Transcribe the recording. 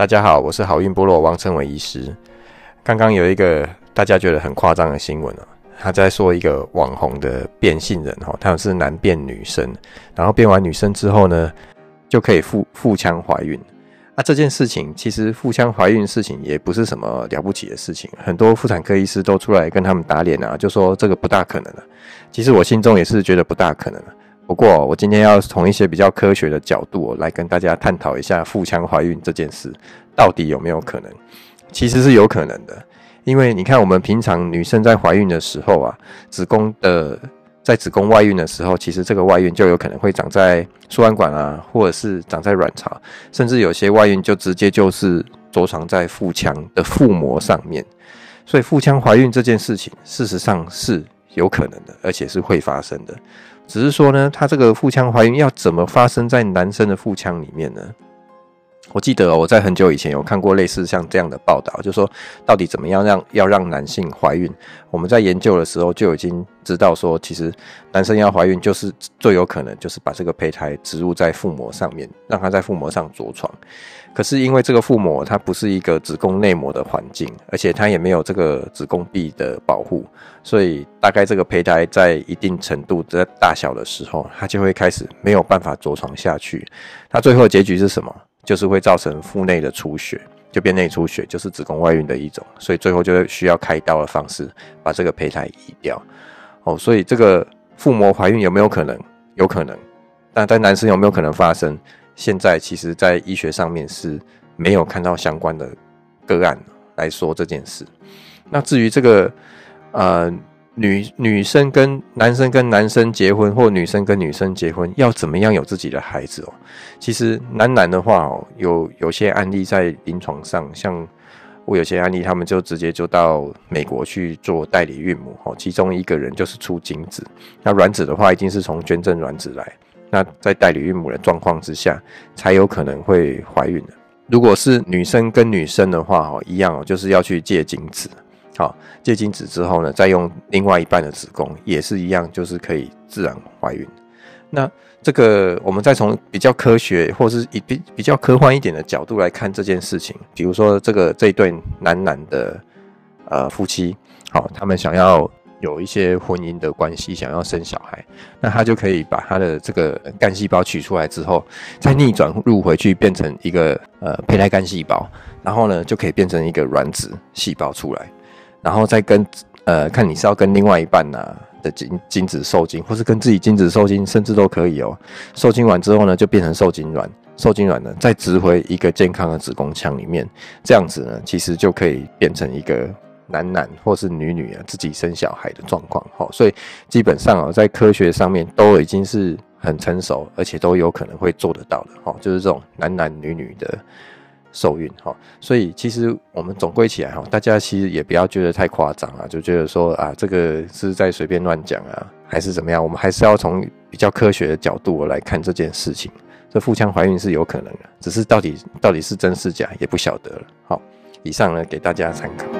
大家好，我是好运部落王成伟医师。刚刚有一个大家觉得很夸张的新闻哦，他在说一个网红的变性人哈，他们是男变女生，然后变完女生之后呢，就可以腹腹腔怀孕。那这件事情其实腹腔怀孕事情也不是什么了不起的事情，很多妇产科医师都出来跟他们打脸啊，就说这个不大可能的。其实我心中也是觉得不大可能的。不过，我今天要从一些比较科学的角度来跟大家探讨一下腹腔怀孕这件事到底有没有可能？其实是有可能的，因为你看，我们平常女生在怀孕的时候啊，子宫的在子宫外孕的时候，其实这个外孕就有可能会长在输卵管啊，或者是长在卵巢，甚至有些外孕就直接就是着床在腹腔的腹膜上面。所以，腹腔怀孕这件事情，事实上是有可能的，而且是会发生的。只是说呢，她这个腹腔怀孕要怎么发生在男生的腹腔里面呢？我记得我在很久以前有看过类似像这样的报道，就是说到底怎么样让要让男性怀孕？我们在研究的时候就已经知道说，其实男生要怀孕就是最有可能就是把这个胚胎植入在腹膜上面，让它在腹膜上着床。可是因为这个腹膜它不是一个子宫内膜的环境，而且它也没有这个子宫壁的保护，所以大概这个胚胎在一定程度的大小的时候，它就会开始没有办法着床下去。它最后结局是什么？就是会造成腹内的出血，就变内出血，就是子宫外孕的一种。所以最后就需要开刀的方式把这个胚胎移掉。哦，所以这个腹膜怀孕有没有可能？有可能。但在男生有没有可能发生？现在其实，在医学上面是没有看到相关的个案来说这件事。那至于这个，呃，女女生跟男生跟男生结婚，或女生跟女生结婚，要怎么样有自己的孩子哦？其实男男的话哦，有有些案例在临床上，像我有些案例，他们就直接就到美国去做代理孕母哦，其中一个人就是出精子，那卵子的话，一定是从捐赠卵子来。那在代理孕母的状况之下，才有可能会怀孕的。如果是女生跟女生的话，哦，一样哦，就是要去借精子，好，借精子之后呢，再用另外一半的子宫，也是一样，就是可以自然怀孕。那这个我们再从比较科学，或是以比比较科幻一点的角度来看这件事情，比如说这个这一对男男的呃夫妻，好，他们想要。有一些婚姻的关系，想要生小孩，那他就可以把他的这个干细胞取出来之后，再逆转入回去，变成一个呃胚胎干细胞，然后呢就可以变成一个卵子细胞出来，然后再跟呃看你是要跟另外一半呐、的精精子受精，或是跟自己精子受精，甚至都可以哦。受精完之后呢，就变成受精卵，受精卵呢再植回一个健康的子宫腔里面，这样子呢，其实就可以变成一个。男男或是女女啊，自己生小孩的状况，好，所以基本上啊，在科学上面都已经是很成熟，而且都有可能会做得到的，哈，就是这种男男女女的受孕，哈，所以其实我们总归起来，哈，大家其实也不要觉得太夸张啊，就觉得说啊，这个是在随便乱讲啊，还是怎么样？我们还是要从比较科学的角度来看这件事情。这腹腔怀孕是有可能的，只是到底到底是真是假也不晓得了。好，以上呢给大家参考。